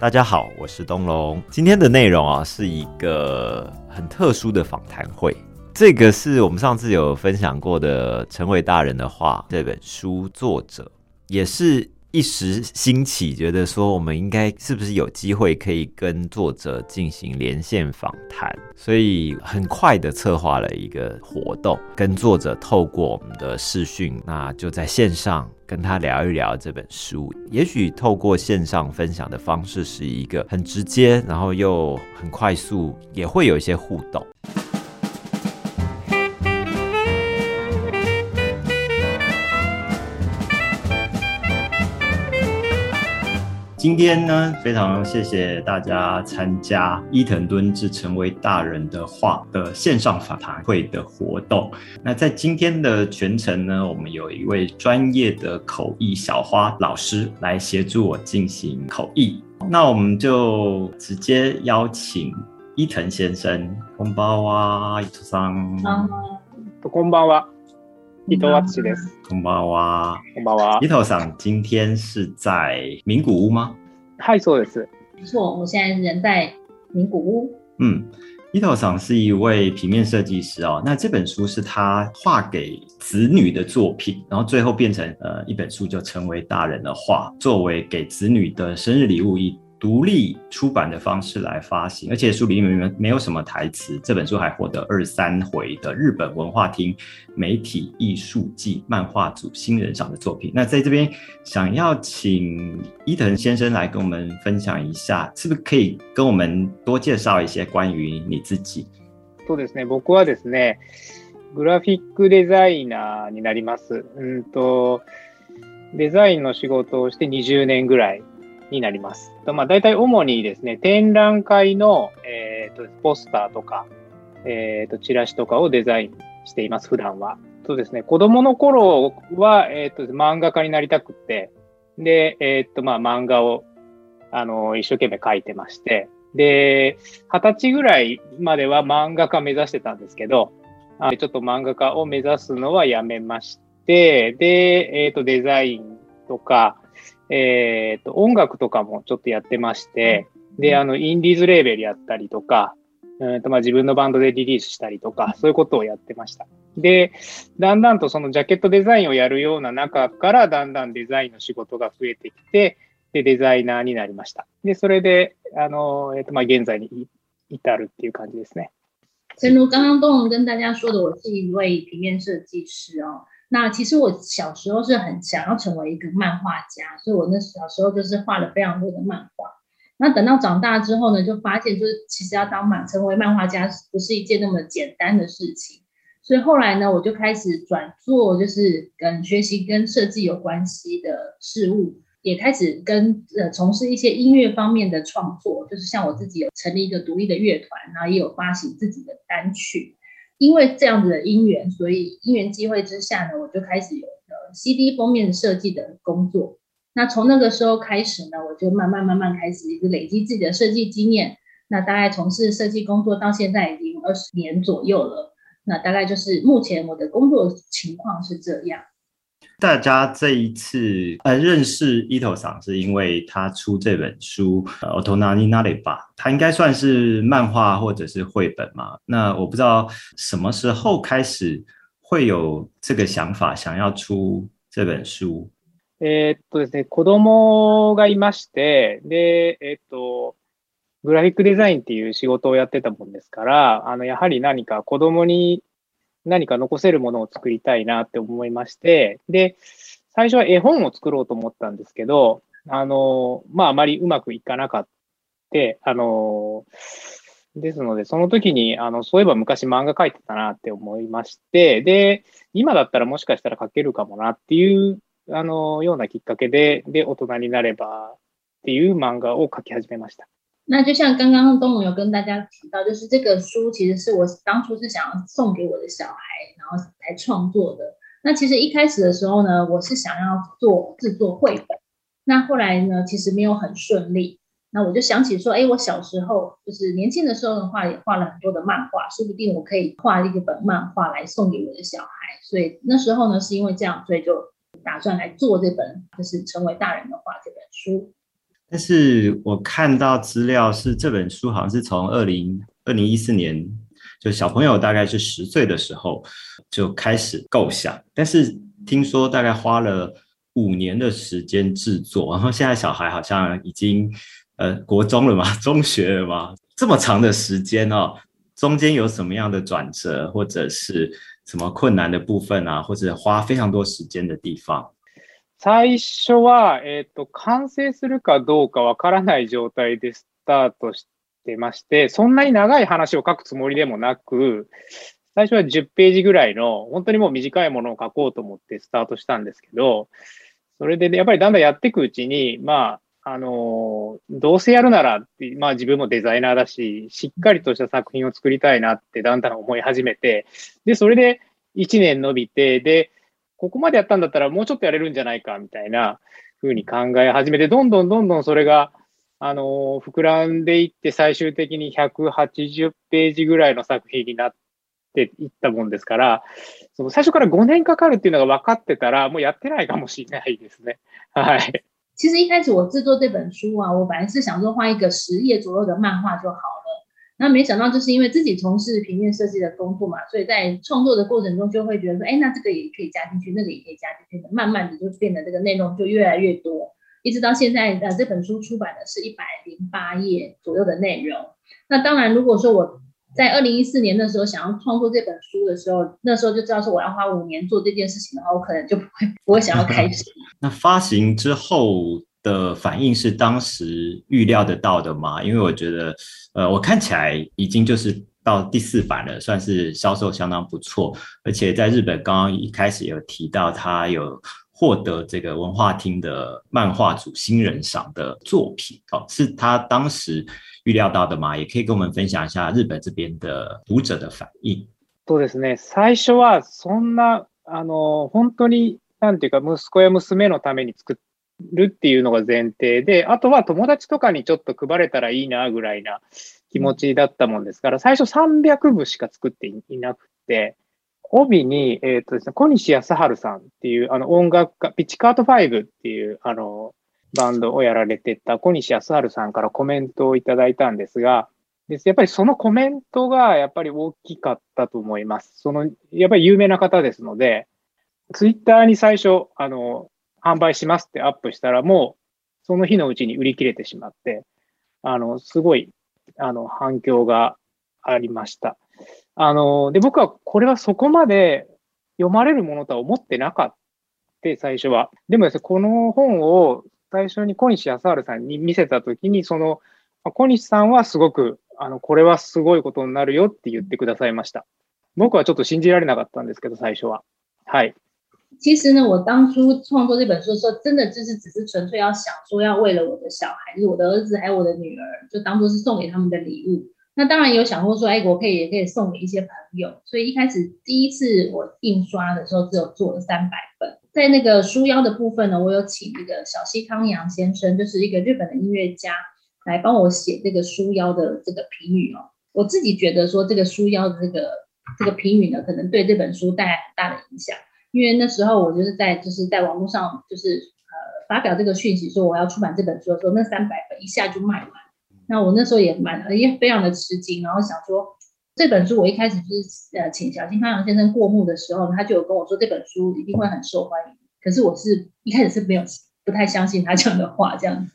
大家好，我是东龙。今天的内容啊，是一个很特殊的访谈会。这个是我们上次有分享过的《成为大人的话》这本书，作者也是一时兴起，觉得说我们应该是不是有机会可以跟作者进行连线访谈，所以很快的策划了一个活动，跟作者透过我们的视讯，那就在线上。跟他聊一聊这本书，也许透过线上分享的方式，是一个很直接，然后又很快速，也会有一些互动。今天呢，非常谢谢大家参加伊藤敦志成为大人的话的线上访谈会的活动。那在今天的全程呢，我们有一位专业的口译小花老师来协助我进行口译。那我们就直接邀请伊藤先生，红包啊，伊藤桑，红包啊。伊藤老师，红包啊！红包啊！伊藤さん今天是在名古屋吗？是，そうです。没错，我现在人在名古屋。嗯，伊藤さん是一位平面设计师哦。那这本书是他画给子女的作品，然后最后变成呃一本书，就成为大人的画，作为给子女的生日礼物一。独立出版的方式来发行，而且书里面没有什么台词。这本书还获得二三回的日本文化厅媒体艺术季漫画组新人赏的作品。那在这边，想要请伊藤先生来跟我们分享一下，是不是可以跟我们多介绍一些关于你自己？そうですね。僕はですね、グラフィックデザイナーになります。うんと、デザインの仕事をして20年ぐらい。になります。まあ、大体主にですね、展覧会の、えーと、ポスターとか、えーと、チラシとかをデザインしています、普段は。そうですね、子供の頃は、えーと、漫画家になりたくて、で、えっ、ー、と、まあ、漫画を、あの、一生懸命描いてまして、で、二十歳ぐらいまでは漫画家目指してたんですけど、あちょっと漫画家を目指すのはやめまして、で、えっ、ー、と、デザインとか、えっ、ー、と、音楽とかもちょっとやってまして、で、あの、インディーズレーベルやったりとか、うんとまあ自分のバンドでリリースしたりとか、そういうことをやってました。で、だんだんとそのジャケットデザインをやるような中から、だんだんデザインの仕事が増えてきて、で、デザイナーになりました。で、それで、あの、えっ、ー、と、まあ現在に至るっていう感じですね。正如刚刚东龙跟大家说的，我是一位平面设计师哦。那其实我小时候是很想要成为一个漫画家，所以我那小时候就是画了非常多的漫画。那等到长大之后呢，就发现就是其实要当漫，成为漫画家不是一件那么简单的事情。所以后来呢，我就开始转做就是跟学习跟设计有关系的事物，也开始跟呃从事一些音乐方面的创作，就是像我自己有成立一个独立的乐团，然后也有发行自己的单曲。因为这样子的因缘，所以因缘机会之下呢，我就开始有 CD 封面设计的工作。那从那个时候开始呢，我就慢慢慢慢开始一直累积自己的设计经验。那大概从事设计工作到现在已经二十年左右了。那大概就是目前我的工作情况是这样。大家这一次呃认识伊头赏，是因为他出这本书《Ottonani Naliba》，他应该算是漫画或者是绘本嘛。那我不知道什么时候开始会有这个想法，想要出这本书。えっとですね、子供がいまして、でえっとグラフィックデザインっていう仕事をやってたもんですから、あのやはり何か子供に。何か残せるものを作りたいなって思いまして、で、最初は絵本を作ろうと思ったんですけど、あの、まあ、あまりうまくいかなかった。あの、ですので、その時に、あの、そういえば昔漫画描いてたなって思いまして、で、今だったらもしかしたら描けるかもなっていう、あの、ようなきっかけで、で、大人になればっていう漫画を描き始めました。那就像刚刚东龙有跟大家提到，就是这个书其实是我当初是想要送给我的小孩，然后来创作的。那其实一开始的时候呢，我是想要做制作绘本，那后来呢，其实没有很顺利。那我就想起说，哎，我小时候就是年轻的时候的话，也画了很多的漫画，说不定我可以画一个本漫画来送给我的小孩。所以那时候呢，是因为这样，所以就打算来做这本，就是成为大人的话这本书。但是我看到资料是这本书好像是从二零二零一四年，就小朋友大概是十岁的时候就开始构想，但是听说大概花了五年的时间制作，然后现在小孩好像已经呃国中了嘛，中学了嘛，这么长的时间哦，中间有什么样的转折或者是什么困难的部分啊，或者花非常多时间的地方？最初は、えっ、ー、と、完成するかどうかわからない状態でスタートしてまして、そんなに長い話を書くつもりでもなく、最初は10ページぐらいの、本当にもう短いものを書こうと思ってスタートしたんですけど、それで、ね、やっぱりだんだんやっていくうちに、まあ、あのー、どうせやるなら、まあ自分もデザイナーだし、しっかりとした作品を作りたいなってだんだん思い始めて、で、それで1年伸びて、で、ここまでやったんだったらもうちょっとやれるんじゃないかみたいなふうに考え始めて、どんどんどんどんそれが、あの膨らんでいって最終的に180ページぐらいの作品になっていったもんですから、その最初から5年かかるっていうのが分かってたら、もうやってないかもしれないですね。はい。其实一开始我制作这本书啊，我本来是想说画一个十页左右的漫画就好了。那没想到，就是因为自己从事平面设计的工作嘛，所以在创作的过程中就会觉得说，哎，那这个也可以加进去，那个也可以加进去，慢慢的就变得这个内容就越来越多，一直到现在，呃，这本书出版的是一百零八页左右的内容。那当然，如果说我在二零一四年的时候想要创作这本书的时候，那时候就知道说我要花五年做这件事情的话，我可能就不会不会想要开始。那发行之后。的反应是当时预料得到的吗？因为我觉得，呃，我看起来已经就是到第四版了，算是销售相当不错。而且在日本，刚刚一开始有提到他有获得这个文化厅的漫画组新人赏的作品，哦，是他当时预料到的吗？也可以跟我们分享一下日本这边的读者的反应。そうですね。最初はそんなあの本当になんていうか息子や娘のためにるっていうのが前提で、あとは友達とかにちょっと配れたらいいなぐらいな気持ちだったもんですから、最初300部しか作っていなくて、帯に、えっ、ー、とですね、小西康春さんっていう、あの音楽家、ピチカート5っていう、あの、バンドをやられてた小西康春さんからコメントをいただいたんですが、です。やっぱりそのコメントがやっぱり大きかったと思います。その、やっぱり有名な方ですので、ツイッターに最初、あの、販売しますってアップしたら、もうその日のうちに売り切れてしまって、あの、すごい、あの、反響がありました。あの、で、僕はこれはそこまで読まれるものとは思ってなかった、最初は。でもですね、この本を最初に小西康晴さんに見せたときに、その、小西さんはすごく、あの、これはすごいことになるよって言ってくださいました。僕はちょっと信じられなかったんですけど、最初は。はい。其实呢，我当初创作这本书的时候，真的就是只是纯粹要想说，要为了我的小孩，就是我的儿子还有我的女儿，就当做是送给他们的礼物。那当然有想过说，哎，我可以也可以送给一些朋友。所以一开始第一次我印刷的时候，只有做了三百本。在那个书腰的部分呢，我有请那个小西康阳先生，就是一个日本的音乐家，来帮我写这个书腰的这个评语哦。我自己觉得说，这个书腰的这个这个评语呢，可能对这本书带来很大的影响。因为那时候我就是在就是在网络上就是呃发表这个讯息说我要出版这本书，的时候，那三百本一下就卖完，那我那时候也蛮也非常的吃惊，然后想说这本书我一开始是呃请小金康阳先生过目的时候，他就有跟我说这本书一定会很受欢迎，可是我是一开始是没有不太相信他讲的话这样子。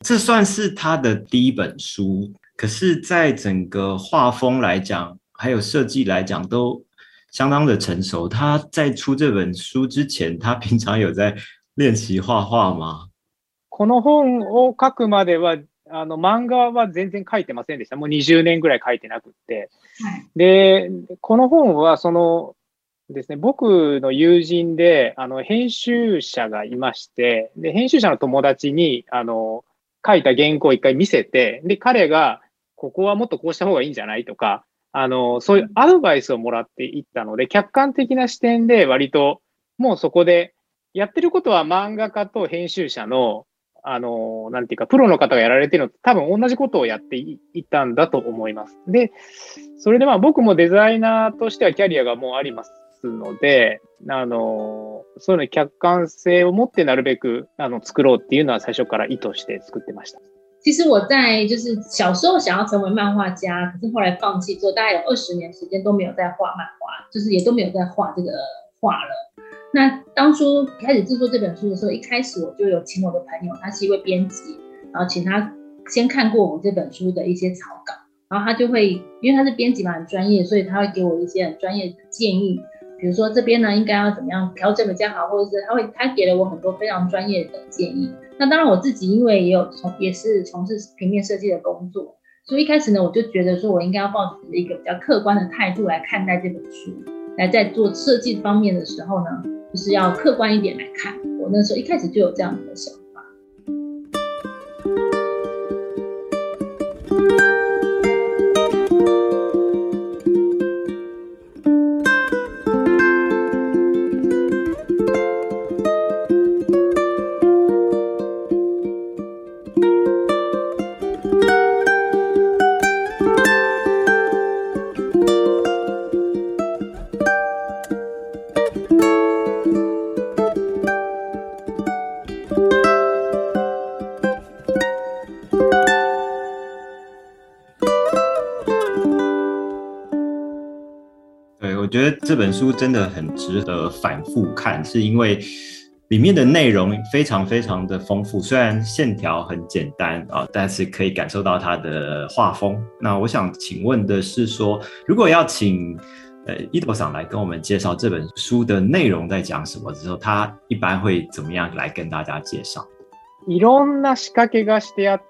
这算是他的第一本书，可是，在整个画风来讲，还有设计来讲都。相当的成熟。他在出这本书之前，他平常有在练习画画吗？この本を書くまでは、あの漫画は全然書いてませんでした。もう20年ぐらい書いてなくって。で、この本は、そのですね、僕の友人で、あの、編集者がいまして、で、編集者の友達に、あの、書いた原稿を一回見せて、で、彼が、ここはもっとこうした方がいいんじゃないとか、あの、そういうアドバイスをもらっていったので、客観的な視点で割と、もうそこで、やってることは漫画家と編集者の、あの、なんていうか、プロの方がやられてるのと多分同じことをやっていったんだと思います。で、それでまあ僕もデザイナーとしてはキャリアがもうありますので、あの、そういうの客観性を持ってなるべく、あの、作ろうっていうのは最初から意図して作ってました。其实我在就是小时候想要成为漫画家，可是后来放弃之后，大概有二十年时间都没有在画漫画，就是也都没有在画这个画了。那当初开始制作这本书的时候，一开始我就有请我的朋友，他是一位编辑，然后请他先看过我这本书的一些草稿，然后他就会因为他是编辑嘛，很专业，所以他会给我一些很专业的建议。比如说这边呢应该要怎么样，调整比较好，或者是他会他给了我很多非常专业的建议。那当然，我自己因为也有从也是从事平面设计的工作，所以一开始呢，我就觉得说我应该要抱持一个比较客观的态度来看待这本书。来在做设计方面的时候呢，就是要客观一点来看。我那时候一开始就有这样子的想法。觉得这本书真的很值得反复看，是因为里面的内容非常非常的丰富。虽然线条很简单啊，但是可以感受到它的画风。那我想请问的是，说如果要请呃伊藤来跟我们介绍这本书的内容在讲什么的时候，他一般会怎么样来跟大家介绍？いろんな仕掛けがしてあ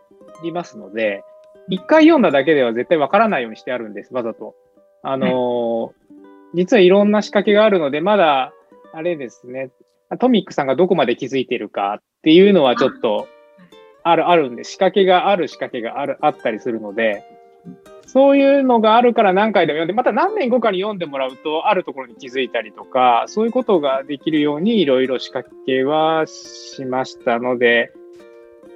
りますので、一回読んだだけでは絶対わからないようにしてあるんです。わざとあの。実はいろんな仕掛けがあるので、まだ、あれですね、トミックさんがどこまで気づいてるかっていうのはちょっと、ある、あるんで、仕掛けがある仕掛けがある、あったりするので、そういうのがあるから何回でも読んで、また何年後かに読んでもらうと、あるところに気づいたりとか、そういうことができるようにいろいろ仕掛けはしましたので、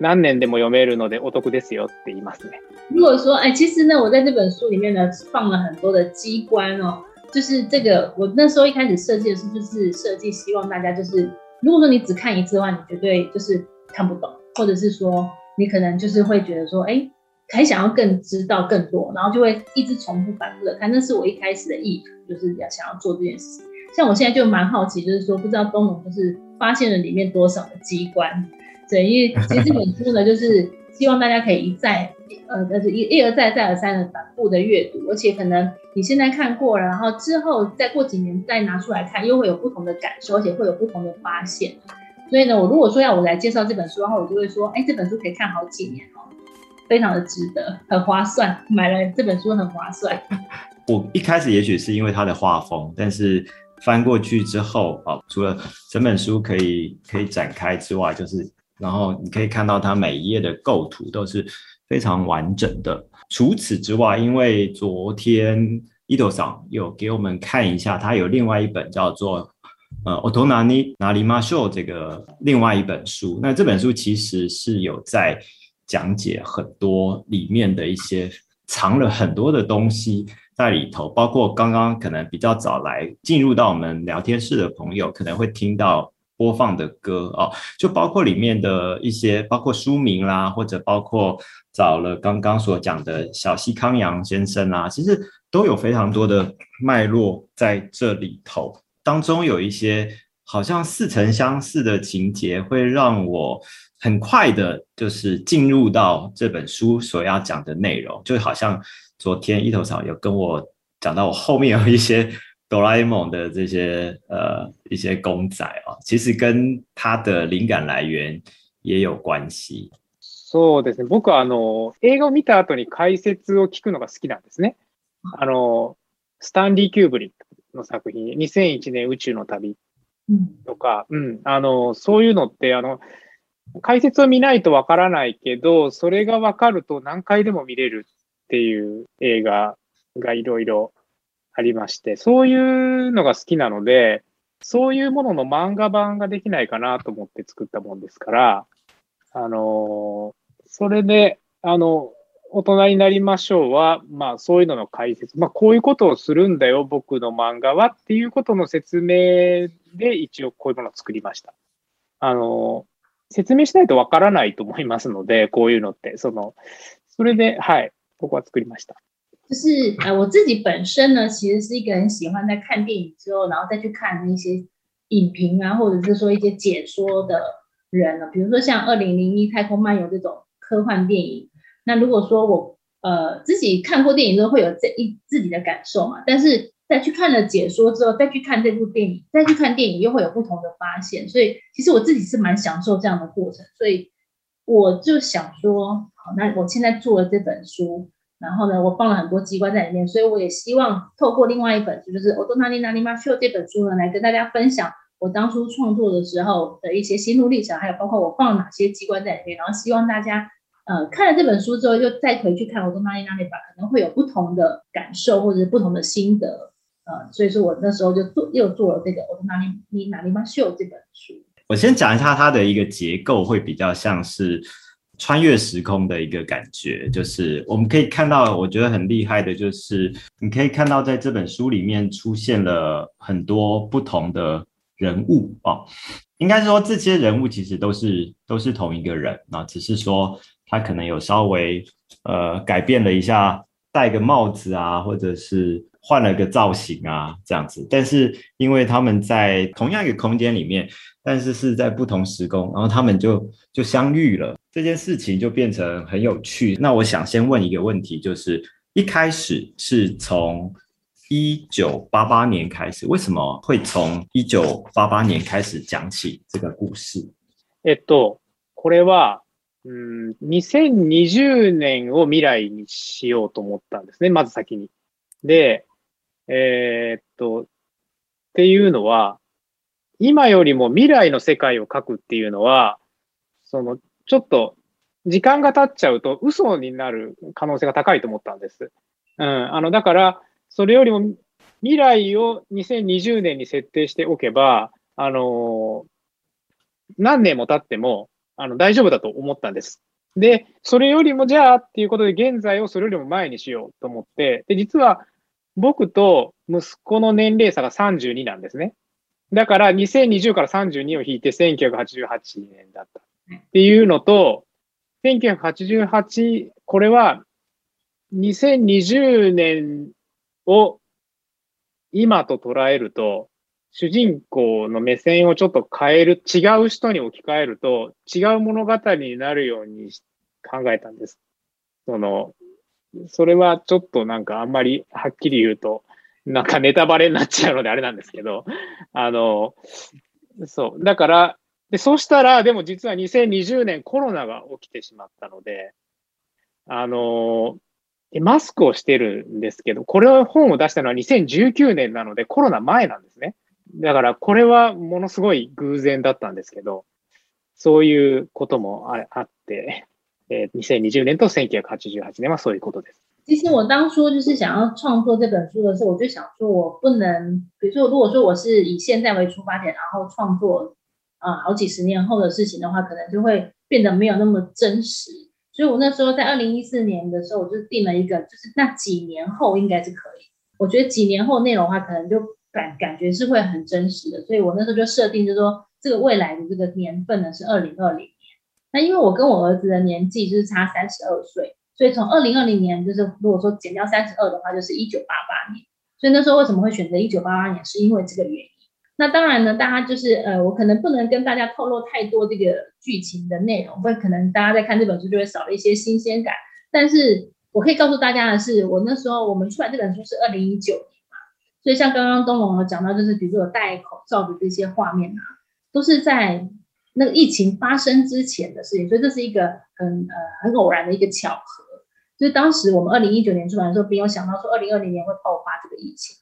何年でも読めるのでお得ですよって言いますね。如果说，哎，其实呢，我在这本书里面呢放了很多的机关哦，就是这个，我那时候一开始设计的时候，就是设计希望大家就是，如果说你只看一次的话，你绝对就是看不懂，或者是说你可能就是会觉得说，哎，还想要更知道更多，然后就会一直重复反复的看。那是我一开始的意图，就是要想要做这件事。像我现在就蛮好奇，就是说不知道东农是发现了里面多少的机关，对，因为其实本书呢，就是希望大家可以一再。呃，但是一一而再、再而三的反复的阅读，而且可能你现在看过了，然后之后再过几年再拿出来看，又会有不同的感受，而且会有不同的发现。所以呢，我如果说要我来介绍这本书的话，我就会说，哎，这本书可以看好几年哦，非常的值得，很划算，买了这本书很划算。我一开始也许是因为它的画风，但是翻过去之后啊，除了整本书可以可以展开之外，就是然后你可以看到它每一页的构图都是。非常完整的。除此之外，因为昨天伊豆桑有给我们看一下，他有另外一本叫做《呃，奥托纳尼拿里马秀》这个另外一本书。那这本书其实是有在讲解很多里面的一些藏了很多的东西在里头，包括刚刚可能比较早来进入到我们聊天室的朋友可能会听到。播放的歌哦，就包括里面的一些，包括书名啦，或者包括找了刚刚所讲的小西康阳先生啦，其实都有非常多的脉络在这里头。当中有一些好像似曾相似的情节，会让我很快的，就是进入到这本书所要讲的内容，就好像昨天一头草有跟我讲到我后面有一些。哆啦 A 梦的这些呃一些公仔啊、哦，其实跟它的灵感来源也有关系。そうですね。僕はあの映画を見た後に解説を聞くのが好きなんですね。あのスタンリー・キューブリックの作品、2001年宇宙の旅とか、うん、うん、あのそういうのってあの解説を見ないとわからないけど、それがわかると何回でも見れるっていう映画がいろいろありまして、そういうのが好きなので、そういうものの漫画版ができないかなと思って作ったもんですから、あのそれで、あの、大人になりましょうは、まあそういうのの解説、まあこういうことをするんだよ、僕の漫画はっていうことの説明で一応こういうものを作りました。あの、説明しないとわからないと思いますので、こういうのって、その、それで、はい、ここは作りました。就是，呃，我自己本身呢，其实是一个很喜欢在看电影之后，然后再去看那些影评啊，或者是说一些解说的人了。比如说像二零零一《太空漫游》这种科幻电影，那如果说我，呃，自己看过电影之后会有这一自己的感受嘛，但是再去看了解说之后，再去看这部电影，再去看电影又会有不同的发现，所以其实我自己是蛮享受这样的过程。所以我就想说，好，那我现在做了这本书。然后呢，我放了很多机关在里面，所以我也希望透过另外一本书，就是《Otomanianima s h o 这本书呢，来跟大家分享我当初创作的时候的一些心路历程，还有包括我放了哪些机关在里面。然后希望大家，呃，看了这本书之后，又再回去看《o t o m a n i a n i 可能会有不同的感受或者不同的心得。呃，所以说我那时候就做又做了这个《Otomanianima s h o 这本书。我先讲一下它的一个结构，会比较像是。穿越时空的一个感觉，就是我们可以看到，我觉得很厉害的，就是你可以看到，在这本书里面出现了很多不同的人物啊。应该说，这些人物其实都是都是同一个人啊，只是说他可能有稍微呃改变了一下，戴个帽子啊，或者是换了个造型啊这样子。但是，因为他们在同样一个空间里面，但是是在不同时空，然后他们就就相遇了。这件事情就变成很有趣。那我想先问一个问题，就是一开始是从一九八八年开始，为什么会从一九八八年开始讲起这个故事？えっと、これは、うん、二千二十年を未来にしようと思ったんですね。まず先に。で、えっと、っていうのは、今よりも未来の世界を描くっていうのは、そのちょっと時間が経っちゃうと嘘になる可能性が高いと思ったんです。うん、あのだから、それよりも未来を2020年に設定しておけば、あの何年も経ってもあの大丈夫だと思ったんです。で、それよりもじゃあっていうことで、現在をそれよりも前にしようと思って、で、実は僕と息子の年齢差が32なんですね。だから2020から32を引いて1988年だったっていうのと、1988、これは2020年を今と捉えると、主人公の目線をちょっと変える、違う人に置き換えると、違う物語になるように考えたんです。その、それはちょっとなんかあんまりはっきり言うと、なんかネタバレになっちゃうのであれなんですけど、あの、そう。だから、で、そしたら、でも実は2020年コロナが起きてしまったので、あの、マスクをしてるんですけど、これを本を出したのは2019年なのでコロナ前なんですね。だからこれはものすごい偶然だったんですけど、そういうこともあって、えー、2020年と1988年はそういうことです。其实我当初就是想要创作这本书的时候，我就想说，我不能，比如说，如果说我是以现在为出发点，然后创作啊，好几十年后的事情的话，可能就会变得没有那么真实。所以我那时候在二零一四年的时候，我就定了一个，就是那几年后应该是可以。我觉得几年后内容的话，可能就感感觉是会很真实的。所以我那时候就设定，就是说这个未来的这个年份呢是二零二零年。那因为我跟我儿子的年纪就是差三十二岁，所以从二零二零年就是如果说减掉三十二的话，就是一九八八年。所以那时候为什么会选择一九八八年，是因为这个原因。那当然呢，大家就是呃，我可能不能跟大家透露太多这个剧情的内容，不然可能大家在看这本书就会少了一些新鲜感。但是我可以告诉大家的是，我那时候我们出版这本书是二零一九年嘛，所以像刚刚东龙讲到，就是比如说有戴口罩的这些画面啊，都是在那个疫情发生之前的事情，所以这是一个很呃很偶然的一个巧合。就是当时我们二零一九年出版的时候，没有想到说二零二零年会爆发这个疫情。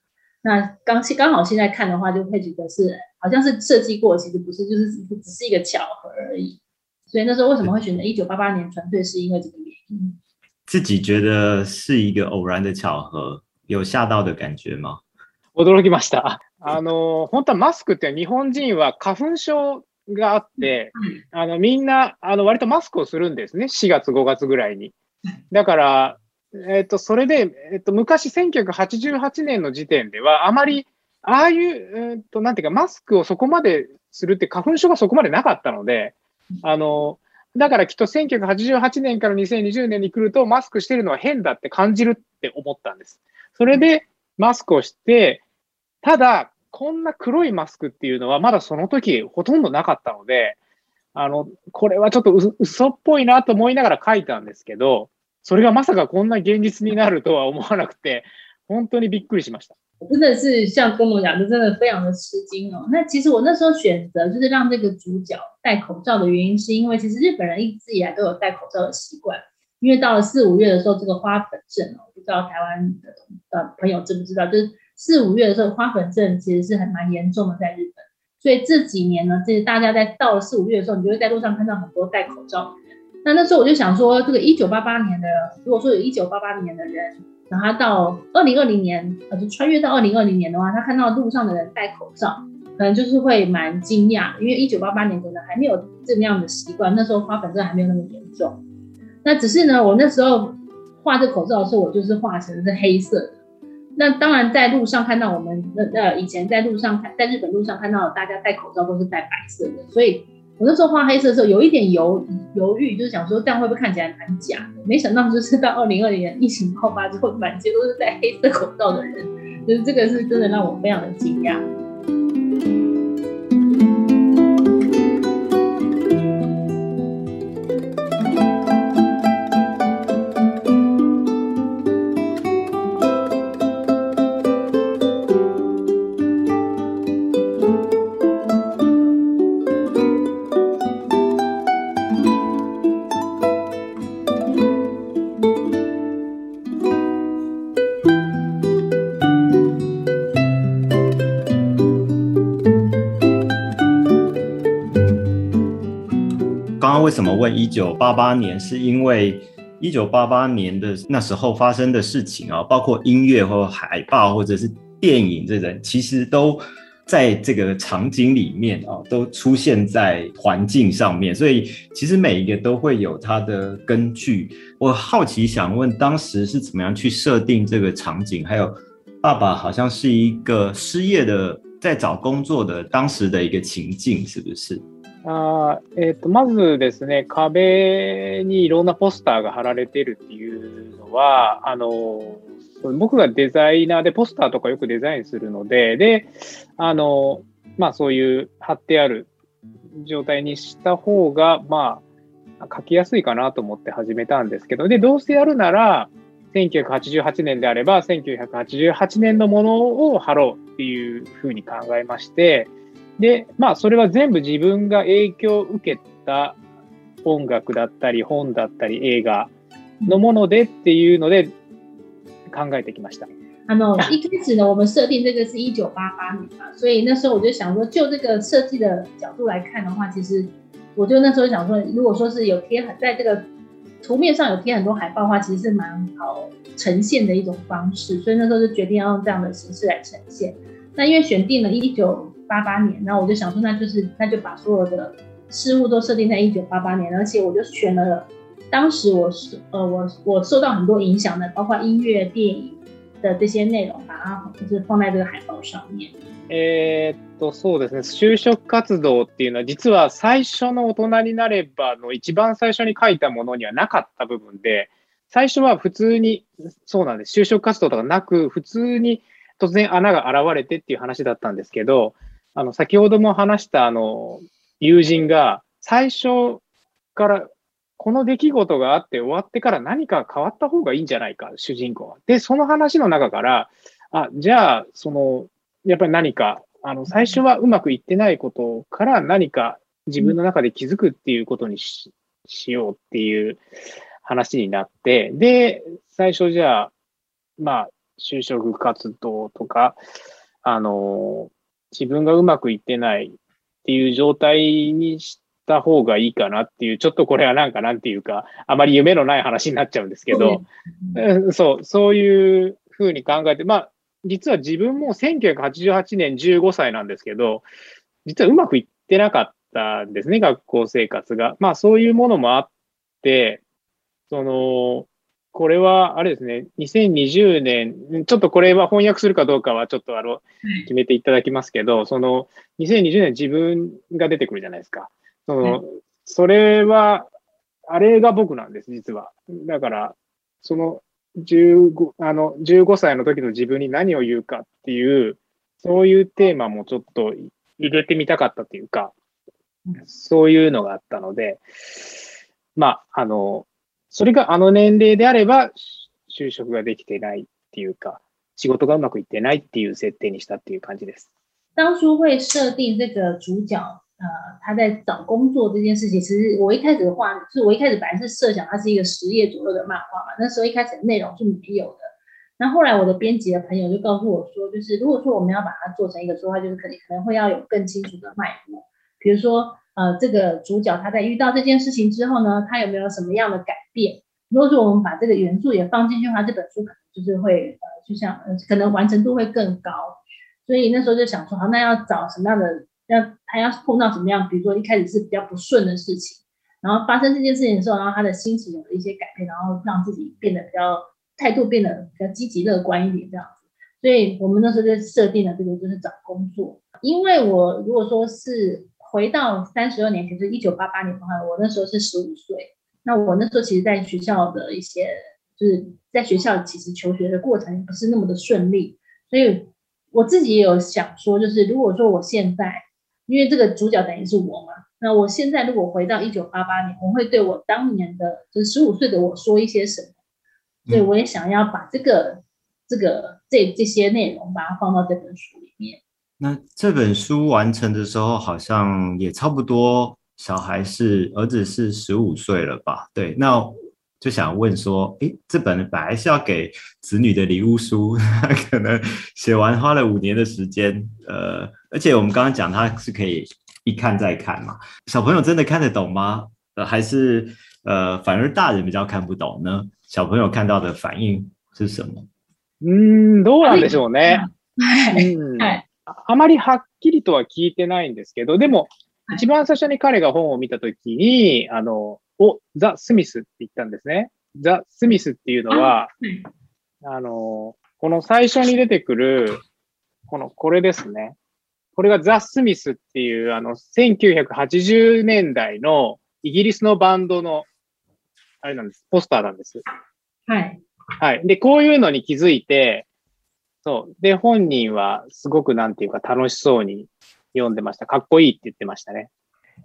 那刚刚好现在看的话，就会觉得是好像是设计过，其实不是，就是只是一个巧合而已。所以那时候为什么会选择一九八八年纯粹是因为这个原因。自己觉得是一个偶然的巧合，有吓到的感觉吗？驚きました。あの、本当はマスクって日本人は花粉症があって、あの、みんな、あの、割とマスクをするんですね。4月、5月ぐらいに。だから、えっ、と、それで、えっ、と、昔1988年の時点では、あまり、ああいう、えっ、と、なんていうか、マスクをそこまでするって花粉症がそこまでなかったので、あの、だからきっと1988年から2020年に来ると、マスクしてるのは変だって感じるって思ったんです。それで、マスクをして、ただ、こんな黒いマスクっていうのは、まだその時ほとんどなかったので、あの、これはちょっと嘘っぽいなと思いながら書いたんですけど、我真的是像公藤讲的，真的非常的吃惊哦。那其实我那时候选择就是让这个主角戴口罩的原因，是因为其实日本人一直以来都有戴口罩的习惯。因为到了四五月的时候，这个花粉症哦，不知道台湾的呃朋友知不知道，就是四五月的时候花粉症其实是还蛮严重的在日本。所以这几年呢，就是大家在到了四五月的时候，你就会在路上看到很多戴口罩。那那时候我就想说，这个一九八八年的，如果说有一九八八年的人，后他到二零二零年，呃，就穿越到二零二零年的话，他看到路上的人戴口罩，可能就是会蛮惊讶，因为一九八八年可能还没有这样的习惯，那时候花粉症还没有那么严重。那只是呢，我那时候画这口罩的时候，我就是画成是黑色的。那当然在路上看到我们那那以前在路上看，在日本路上看到大家戴口罩都是戴白色的，所以。我那时候画黑色的时候有一点犹犹豫，就是想说这样会不会看起来蛮假？的？没想到就是到二零二零年疫情爆发之后，满街都是戴黑色口罩的人，就是这个是真的让我非常的惊讶。九八八年是因为一九八八年的那时候发生的事情啊，包括音乐或海报或者是电影这人，其实都在这个场景里面啊，都出现在环境上面，所以其实每一个都会有它的根据。我好奇想问，当时是怎么样去设定这个场景？还有，爸爸好像是一个失业的，在找工作的当时的一个情境，是不是？あえーと、まずですね壁にいろんなポスターが貼られてるっていうのはあの僕がデザイナーでポスターとかよくデザインするのでであの、まあ、そういう貼ってある状態にした方が、まあ、書きやすいかなと思って始めたんですけどでどうせやるなら1988年であれば1988年のものを貼ろうっていうふうに考えまして。で、まあ、それは全部自分が影響を受けた音楽だったり、本だったり、映画のものでっていうので考えてきました。あの、一开始呢，我们设定这个是一九八八年嘛，所以那时候我就想说，就这个设计的角度来看的话，其实我就那时候想说，如果说是有贴很在这个图面上有贴很多海报的话，其实是蛮好呈现的一种方式，所以那时候就决定要用这样的形式来呈现。那因为选定了一九八八年，然后我就想说，那就是那就把所有的事物都设定在一九八八年，而且我就选了当时我是呃我我受到很多影响的，包括音乐、电影的这些内容，把它就是放在这个海报上面。えっとそうですね就職活動っていうのは実は最初の大人になればの一番最初に書いたものにはなかった部分で最初は普通にそうなんです就職活動とかなく普通に突然穴が現れてっていう話だったんですけどあの、先ほども話したあの、友人が最初からこの出来事があって終わってから何か変わった方がいいんじゃないか、主人公は。で、その話の中から、あ、じゃあ、その、やっぱり何か、あの、最初はうまくいってないことから何か自分の中で気づくっていうことにしようっていう話になって、で、最初じゃあ、まあ、就職活動とか、あの、自分がうまくいってないっていう状態にした方がいいかなっていう、ちょっとこれはなんかなんていうか、あまり夢のない話になっちゃうんですけど、そう、そういうふうに考えて、まあ、実は自分も1988年15歳なんですけど、実はうまくいってなかったんですね、学校生活が。まあそういうものもあって、その、これは、あれですね、2020年、ちょっとこれは翻訳するかどうかはちょっとあの、決めていただきますけど、その、2020年自分が出てくるじゃないですか。その、それは、あれが僕なんです、実は。だから、その、15, あの15歳の時の自分に何を言うかっていう、そういうテーマもちょっと入れてみたかったというか、そういうのがあったので、まあ、あの、それがあの年齢であれば、就職ができてないっていうか、仕事がうまくいってないっていう設定にしたっていう感じです。当初会设定这个主角，呃，他在找工作这件事情，其实我一开始的话，就是我一开始本来是设想它是一个十页左右的漫画嘛，那时候一开始内容是没有的。那后来我的编辑的朋友就告诉我说，就是如果说我们要把它做成一个说话，就是可能可能会要有更清楚的脉络，比如说呃，这个主角他在遇到这件事情之后呢，他有没有什么样的改变？如果说我们把这个原著也放进去的话，这本书可能就是会呃，就像呃，可能完成度会更高。所以那时候就想说，好，那要找什么样的，要他要碰到什么样？比如说一开始是比较不顺的事情，然后发生这件事情的时候，然后他的心情有一些改变，然后让自己变得比较态度变得比较积极乐观一点这样子。所以我们那时候就设定了这个就是找工作，因为我如果说是。回到三十二年前，是一九八八年，的话，我那时候是十五岁。那我那时候其实，在学校的一些，就是在学校其实求学的过程不是那么的顺利，所以我自己也有想说，就是如果说我现在，因为这个主角等于是我嘛，那我现在如果回到一九八八年，我会对我当年的，就是十五岁的我说一些什么？所以我也想要把这个、这个、这这些内容，把它放到这本书里面。那这本书完成的时候，好像也差不多，小孩是儿子是十五岁了吧？对，那就想问说，诶，这本本来是要给子女的礼物书，可能写完花了五年的时间，呃，而且我们刚刚讲他是可以一看再看嘛，小朋友真的看得懂吗？呃，还是呃，反而大人比较看不懂呢？小朋友看到的反应是什么？嗯，どうなんでしょうね。嗯。あまりはっきりとは聞いてないんですけど、でも、一番最初に彼が本を見たときに、あの、お、ザ・スミスって言ったんですね。ザ・スミスっていうのは、あの、この最初に出てくる、この、これですね。これがザ・スミスっていう、あの、1980年代のイギリスのバンドの、あれなんです、ポスターなんです。はい。はい。で、こういうのに気づいて、そう。で、本人はすごくなんていうか楽しそうに読んでました。かっこいいって言ってましたね。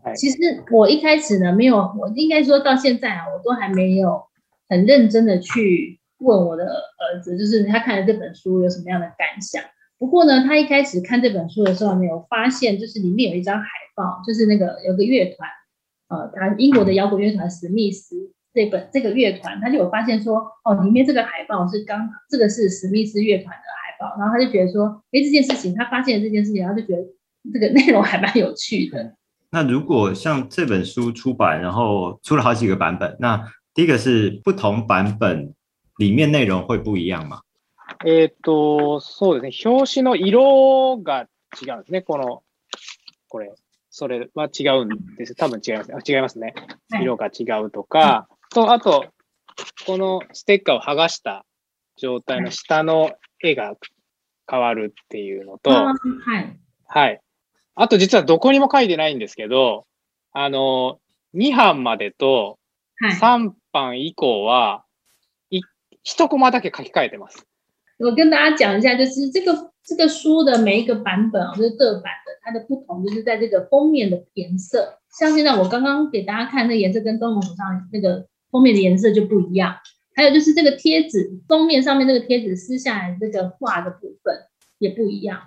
はい、其实我一开始呢，没有，我应该说到现在私、我都还没有很认真的去问我的儿子，就是他看了这本书有什么样的感想。不过呢，他一开始看这本书的时候呢，有发现就是里面有一张海报，就是那个有个乐团，呃，他英国的摇滚乐团史密斯这本这个乐团，他就有发现说，哦，里面这个海报是刚这个是史密斯乐团的。报，然后他就觉得说，哎，这件事情他发现了这件事情，他就觉得这个内容还蛮有趣的。那如果像这本书出版，然后出了好几个版本，那第一个是不同版本里面内容会不一样吗？えっと、そうですね。表紙の色が違うんですね。この、これ、それは違うんです。多分違いますね。あ違いますね。色が違うとか、と、あと、このステッカーを剥がした状態の下の絵が変わるっていうのと、はい。はい。あと実はどこにも書いてないんですけど、あの、2版までと3版以降は、一、コマだけ書き換えてます。我跟大家讲一下，就是这个这个书的每一个版本啊，就是各版的，它的不同就是在这个封面的颜色。像现在我刚刚给大家看那颜色，跟端午手上那个封面的颜色就不一样。还有就是这个贴纸封面上面那个贴纸撕下来这个画的部分也不一样。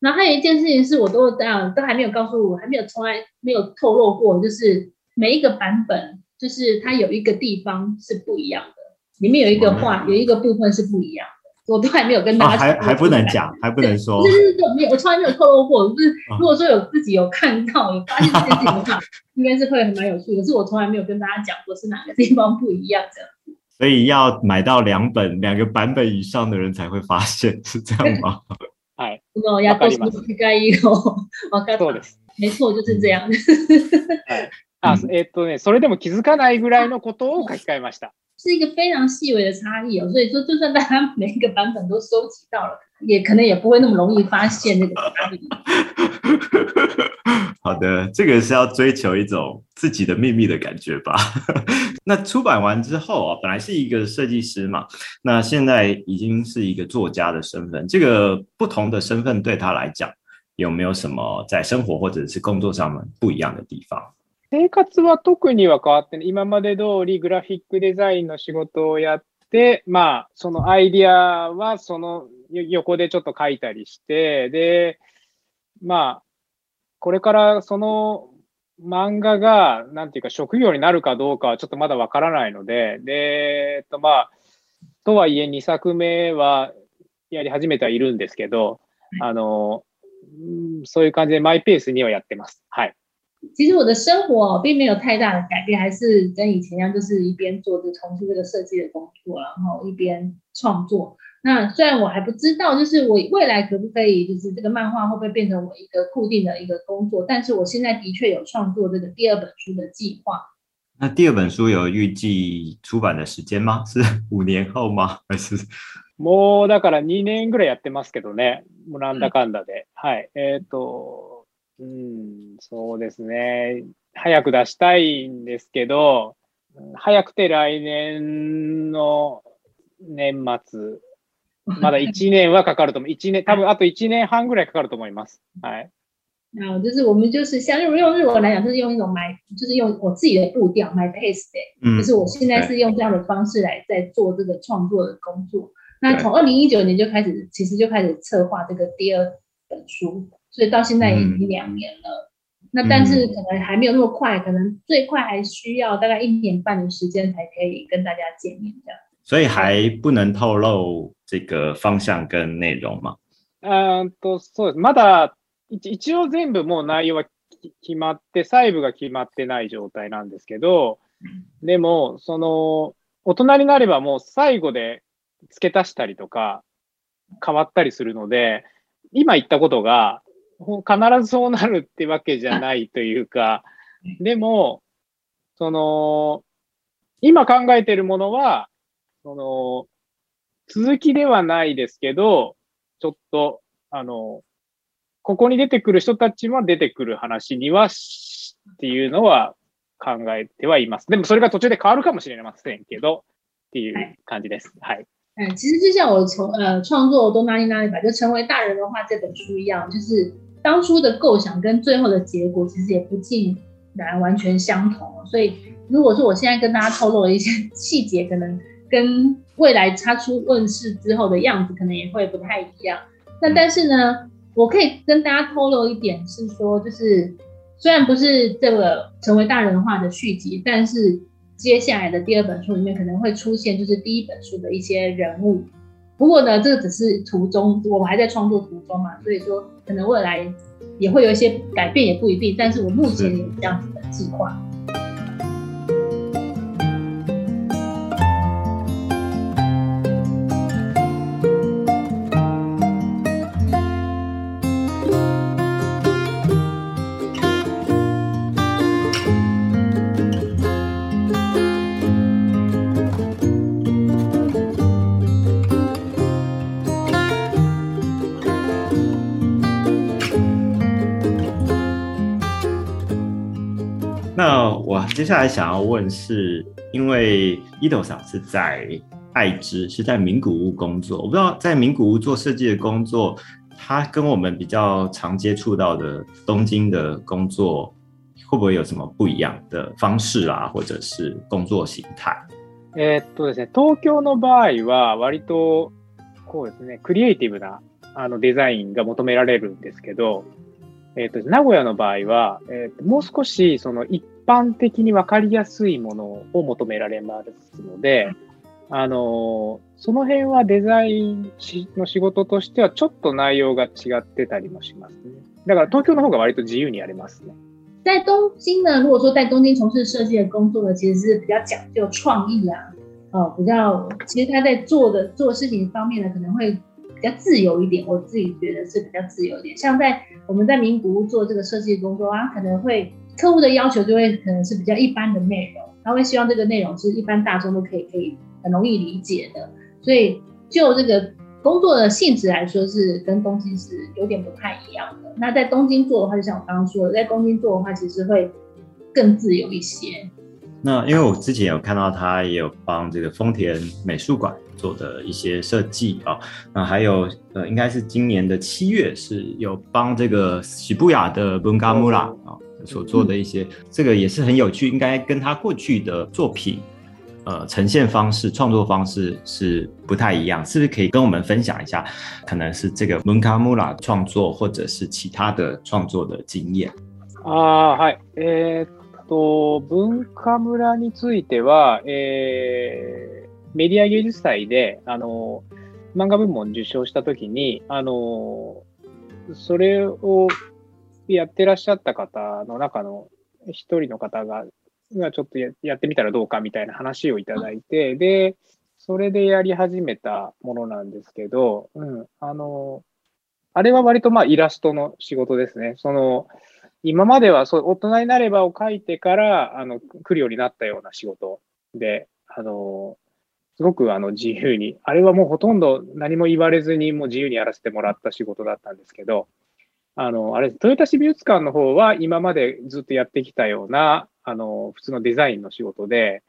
然后还有一件事情是，我都啊都还没有告诉我，还没有从来没有透露过，就是每一个版本就是它有一个地方是不一样的，里面有一个画有一个部分是不一样的，我都还没有跟大家还还不能讲，还不能说，是是是，没有我从来没有透露过，就是如果说有自己有看到有发现这件事情的话，应该是会很蛮有趣。可是我从来没有跟大家讲过是哪个地方不一样的。所以要买到两本、两个版本以上的人才会发现，是这样吗？のやっ世界を分かった。没错，就是这样。あ、えっとね、それでも気づかないぐらいのことを書き換えました。是一个非常细微的差异哦，所以说，就算大家 每个版本都收集到了，也可能也不会那么容易发现那个差异。好的，这个是要追求一种自己的秘密的感觉吧？那出版完之后啊，本来是一个设计师嘛，那现在已经是一个作家的身份。这个不同的身份对他来讲，有没有什么在生活或者是工作上面不一样的地方？生活は特には変わってない。今まで通りグラフィックデザインの仕事をやって、まあ、そのアイディアはその横でちょっと書いたりして、で、まあ、これからその漫画が、なんていうか、職業になるかどうかはちょっとまだわからないので、で、えっと、まあ、とはいえ2作目はやり始めてはいるんですけど、あの、そういう感じでマイペースにはやってます。はい。其实我的生活并没有太大的改变，还是跟以前一样，就是一边做着从事这个设计的工作，然后一边创作。那虽然我还不知道，就是我未来可不可以，就是这个漫画会不会变成我一个固定的一个工作，但是我现在的确有创作这个第二本书的计划。那第二本书有预计出版的时间吗？是五年后吗？还是？もうだから年ぐらいやってますけどね。もうなんだかんだで、はい、えっと。うん、そうですね。早く出したいんですけど、早くて来年の年末、まだ1年はかかると思う。1 年、多分あと1年半ぐらいかかると思います。はい。然后就是我们就是像用用日文来讲，就是用一种 my，就是用我自己的步调 my pace 的，就是我现在是用这样的方式来在做这个创作的工作。那从二零一九年就开始，其实就开始策划这个第二本书。所以到现在已经两年了。嗯、那但是可能还没有那么快，可能最快还需要大概一年半的时间才可以跟大家见面这样。所以还不能透露这个方向跟内容吗？うんそうです。まだ一応全部もう内容は決まって細部が決まってない状態なんですけど、でもその大人になればもう最後で付け足したりとか変わったりするので、今言ったことが必ずそうなるってわけじゃないというか、でも、その、今考えてるものは、その、続きではないですけど、ちょっと、あの、ここに出てくる人たちも出てくる話には、っていうのは考えてはいます。でもそれが途中で変わるかもしれませんけど、っていう感じです。はい。其实就像我从呃创作《就成为大人的话这本书一样，就是当初的构想跟最后的结果其实也不尽然完全相同，所以如果说我现在跟大家透露一些 细节，可能跟未来插出问世之后的样子，可能也会不太一样。那但是呢，我可以跟大家透露一点是说，就是虽然不是这个成为大人化的续集，但是接下来的第二本书里面可能会出现，就是第一本书的一些人物。不过呢，这个只是途中，我们还在创作途中嘛，所以说可能未来也会有一些改变，也不一定。但是我目前有这样子的计划。接下来想要问是因为伊豆嫂是在爱知，是在名古屋工作。我不知道在名古屋做设计的工作，它跟我们比较常接触到的东京的工作会不会有什么不一样的方式啊，或者是工作形态？ですね。東京の場合は割とこうですね、クリエイティブなあのデザインが求められるんですけど、えっと名古屋の場合はえっともう少しその一般的に分かりやすいものを求められますので、あのその辺はデザインの仕事としてはちょっと内容が違ってたりもしますね。だから東京の方が割と自由にやれますね。在東京呢，如果说在东京从事设计的工作呢，其实是比较讲究创意啊，哦，比较其实他在做的做事情方面呢，可能会比较自由一点。我自己觉得是比较自由一点。像在我们在名古屋做这个设计工作啊，可能会客户的要求就会可能是比较一般的内容，他会希望这个内容是一般大众都可以可以很容易理解的。所以就这个工作的性质来说，是跟东京是有点不太一样的。那在东京做的话，就像我刚刚说的，在东京做的话，其实会更自由一些。那因为我之前有看到他也有帮这个丰田美术馆做的一些设计啊，那还有呃，应该是今年的七月是有帮这个喜布雅的 Bungamura 啊。所做的一些，这个也是很有趣，应该跟他过去的作品，呃，呈现方式、创作方式是不太一样，是不是可以跟我们分享一下？可能是这个文卡穆拉创作，或者是其他的创作的经验。啊，是。呃，都文卡穆拉については、メディア芸術祭で、あの漫画部門受賞したときに、あのそれを。やってらっしゃった方の中の一人の方が、今ちょっとやってみたらどうかみたいな話をいただいて、で、それでやり始めたものなんですけど、うん、あの、あれは割とまあイラストの仕事ですね。その、今まではそう大人になればを書いてからあの来るようになったような仕事で、あの、すごくあの自由に、あれはもうほとんど何も言われずにもう自由にやらせてもらった仕事だったんですけど、あの、あれ、豊田市美術館の方は今までずっとやってきたような、あの、普通のデザインの仕事で、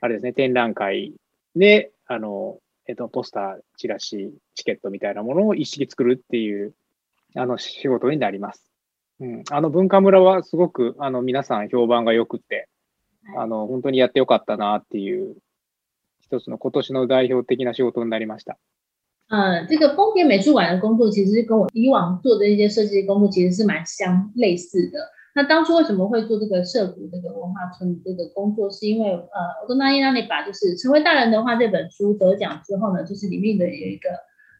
あれですね、展覧会で、あの、えっと、ポスター、チラシ、チケットみたいなものを一式作るっていう、あの、仕事になります。うん。あの、文化村はすごく、あの、皆さん評判が良くて、あの、本当にやってよかったなっていう、一つの今年の代表的な仕事になりました。呃，这个丰田美术馆的工作其实跟我以往做的一些设计工作其实是蛮相类似的。那当初为什么会做这个涉谷这个文化村这个工作，是因为呃，我跟那英那里把就是成为大人的话这本书得奖之后呢，就是里面的有一个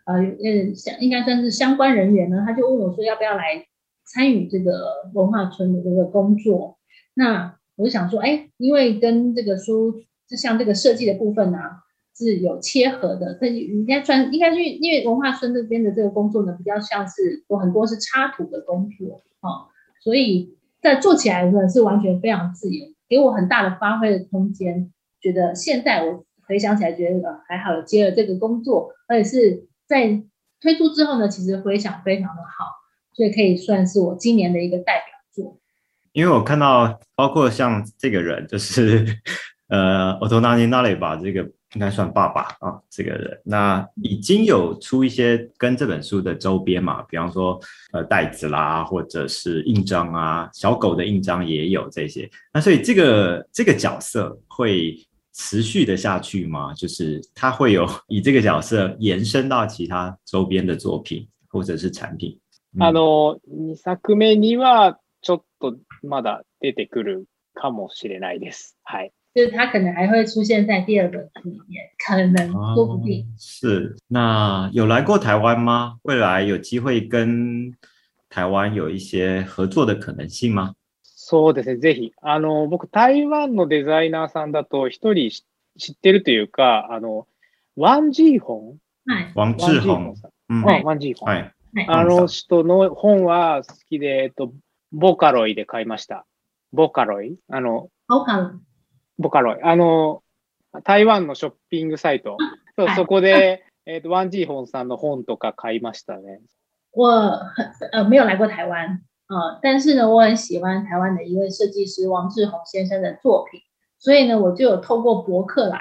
呃，嗯相应该算是相关人员呢，他就问我说要不要来参与这个文化村的这个工作。那我想说，哎，因为跟这个书就像这个设计的部分啊。是有切合的，你应该算应该去，因为文化村这边的这个工作呢，比较像是有很多是插图的工作啊，所以在做起来呢是完全非常自由，给我很大的发挥的空间。觉得现在我回想起来，觉得呃还好接了这个工作，而且是在推出之后呢，其实回想非常的好，所以可以算是我今年的一个代表作。因为我看到包括像这个人就是 呃，我从纳尼那里吧这个。应该算爸爸啊，这个人那已经有出一些跟这本书的周边嘛，比方说呃袋子啦，或者是印章啊，小狗的印章也有这些。那所以这个这个角色会持续的下去吗？就是它会有 以这个角色延伸到其他周边的作品或者是产品？あの二作目にはちょっとまだ出てくるかもしれないです。はい。就是它可能还会出现在第二本书里面，可能说不定、嗯。是，那有来过台湾吗？未来有机会跟台湾有一些合作的可能性吗？そうですね、ぜひ。あの、僕、台湾のデザイナーさんだと、一人知ってるというか、あの、ワン・ジーホンはい。ワン・ジーホン。い。ワン・ジーホン。はい。あの人の本は好きで、えっと、ボカロイで買いました。ボカロイあの、ボカロイ。博客あの台湾のショッピングサイト、そこでえっとワンジーホンさんの本とか買いましたね。我呃没有来过台湾，啊，但是呢，我很喜欢台湾的一位设计师王志宏先生的作品，所以呢，我就有透过博客来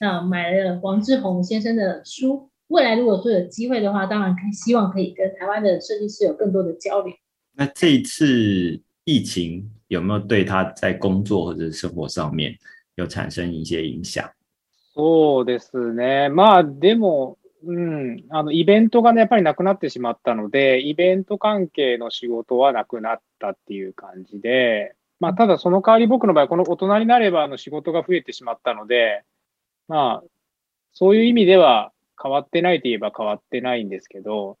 啊买了王志宏先生的书。未来如果说有机会的话，当然希望可以跟台湾的设计师有更多的交流。那这一次。疫情有没有对他在工作或者生活上面有产生一些影响？そうですね。まあでも、うん、あのイベントがねやっぱりなくなってしまったので、イベント関係の仕事はなくなったっていう感じで、まあただその代わり僕の場合この大人になればの仕事が増えてしまったので、まあそういう意味では変わってないといえば変わってないんですけど、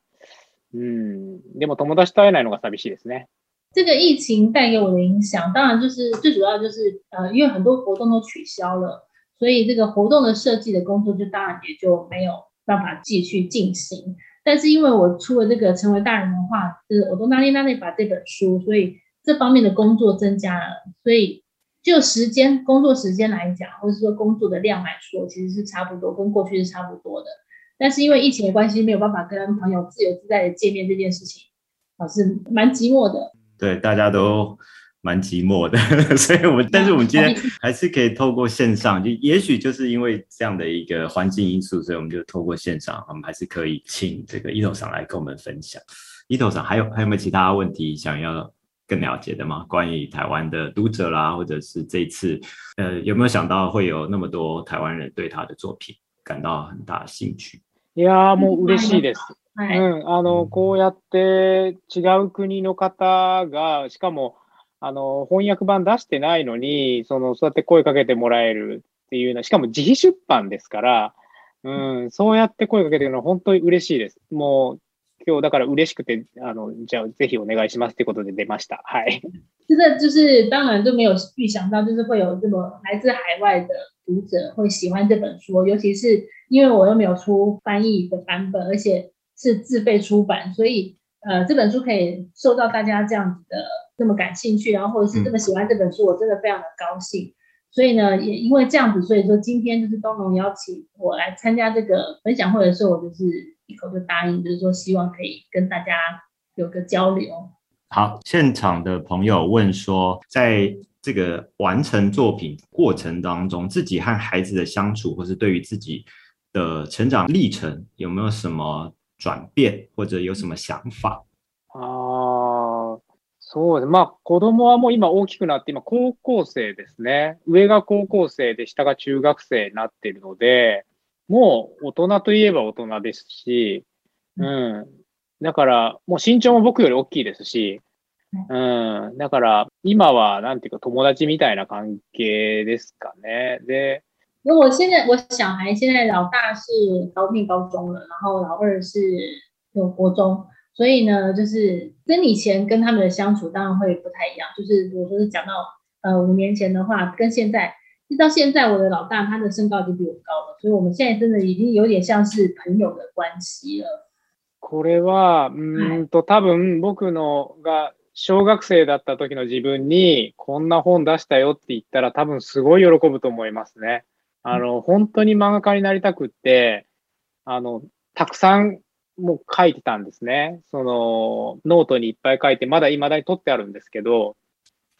うん、でも友達と会えないのが寂しいですね。这个疫情带给我的影响，当然就是最主要就是呃，因为很多活动都取消了，所以这个活动的设计的工作就当然也就没有办法继续进行。但是因为我出了这个《成为大人的话》，就是《我都拉丽拉丽》把这本书，所以这方面的工作增加了，所以就时间工作时间来讲，或者说工作的量来说，其实是差不多，跟过去是差不多的。但是因为疫情的关系，没有办法跟朋友自由自在的见面，这件事情，老是蛮寂寞的。对，大家都蛮寂寞的，所以，我但是我们今天还是可以透过线上，就也许就是因为这样的一个环境因素，所以我们就透过线上，我们还是可以请这个伊藤上来跟我们分享。伊藤上还有还有没有其他问题想要更了解的吗？关于台湾的读者啦，或者是这次，呃，有没有想到会有那么多台湾人对他的作品感到很大兴趣？Yeah, I'm v はい、うん、あの、こうやって違う国の方が、しかも、あの、翻訳版出してないのに、その、そうやって声かけてもらえるっていうのは、しかも自費出版ですから、うん、そうやって声かけてるのは本当に嬉しいです。もう、今日だから嬉しくて、あの、じゃあぜひお願いしますってことで出ました。はい。这个就是，当然就没有预想到，就是会有这么来自海外的读者会喜欢这本书，尤其是因为我又没有出翻译的版本，而且是自费出版，所以呃这本书可以受到大家这样子的那么感兴趣，然后或者是这么喜欢这本书，我真的非常的高兴。所以呢，也因为这样子，所以说今天就是东农邀请我来参加这个分享会的时候，我就是一口就答应，就是说希望可以跟大家有个交流。好，现场的朋友问说，在这个完成作品过程当中，自己和孩子的相处，或是对于自己的成长历程，有没有什么？转变或者有什么想法？あそうです。まあ、子供はもう今大きくなって、今高校生ですね。上が高校生で、下が中学生になっているので、もう大人といえば大人ですし、うん。だから、もう身長も僕より大きいですし、うん。だから、今は、なんていうか、友達みたいな関係ですかね。で、因为我现在我小孩现在老大是高聘高中了，然后老二是有国中，所以呢，就是跟以前跟他们的相处当然会不太一样。就是如果说是讲到呃五年前的话，跟现在，一到现在我的老大他的身高已经比我高了，所以我们现在真的已经有点像是朋友的关系了。これは、うん多分僕のが小学生だった時の自分にこんな本出したよって言ったら多分すごい喜ぶと思いますね。あの、本当に漫画家になりたくって、あの、たくさんもう書いてたんですね。その、ノートにいっぱい書いて、まだ未だに取ってあるんですけど、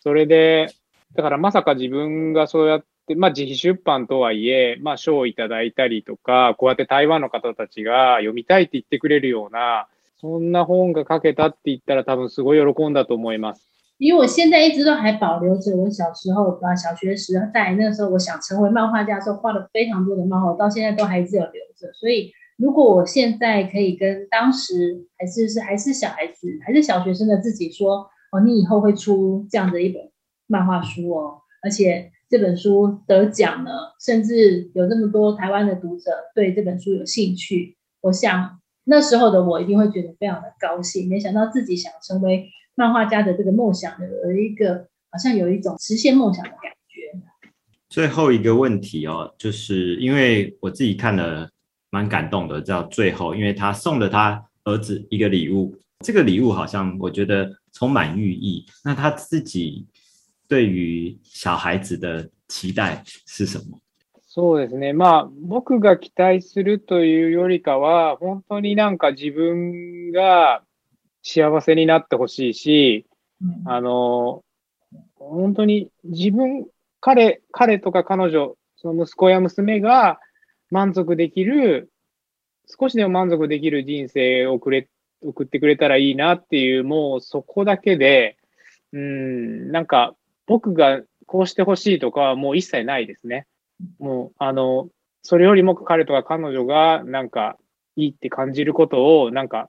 それで、だからまさか自分がそうやって、まあ自費出版とはいえ、まあ賞をいただいたりとか、こうやって台湾の方たちが読みたいって言ってくれるような、そんな本が書けたって言ったら多分すごい喜んだと思います。因为我现在一直都还保留着我小时候啊小学时代那个时候，我想成为漫画家的时候画了非常多的漫画，到现在都还只有留着。所以如果我现在可以跟当时还是是还是小孩子还是小学生的自己说哦，你以后会出这样的一本漫画书哦，而且这本书得奖了，甚至有那么多台湾的读者对这本书有兴趣，我想那时候的我一定会觉得非常的高兴。没想到自己想成为。漫画家的这个梦想有一个，好像有一种实现梦想的感觉。最后一个问题哦，就是因为我自己看了蛮感动的，叫最后，因为他送了他儿子一个礼物，这个礼物好像我觉得充满寓意。那他自己对于小孩子的期待是什么？そうですね。まあ、僕が期待するというよりかは、本当になんか自分が幸せになってほしいし、うん、あの、本当に自分、彼、彼とか彼女、その息子や娘が満足できる、少しでも満足できる人生をくれ、送ってくれたらいいなっていう、もうそこだけで、うん、なんか僕がこうしてほしいとかはもう一切ないですね。もう、あの、それよりも彼とか彼女がなんかいいって感じることをなんか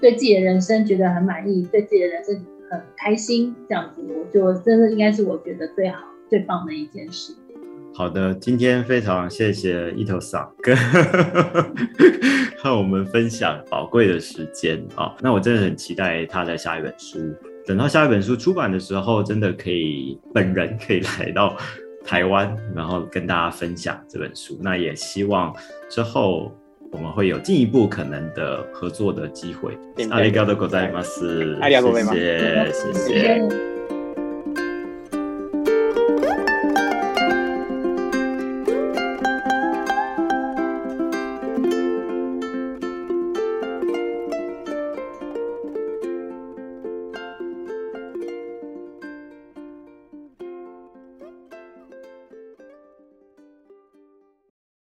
对自己的人生觉得很满意，对自己的人生很开心，这样子，我就真的应该是我觉得最好、最棒的一件事。好的，今天非常谢谢一头傻跟我们分享宝贵的时间啊！那我真的很期待他的下一本书，等到下一本书出版的时候，真的可以本人可以来到台湾，然后跟大家分享这本书。那也希望之后。我们会有进一步可能的合作的机会。阿里嘎多，古代马斯，谢谢，谢谢。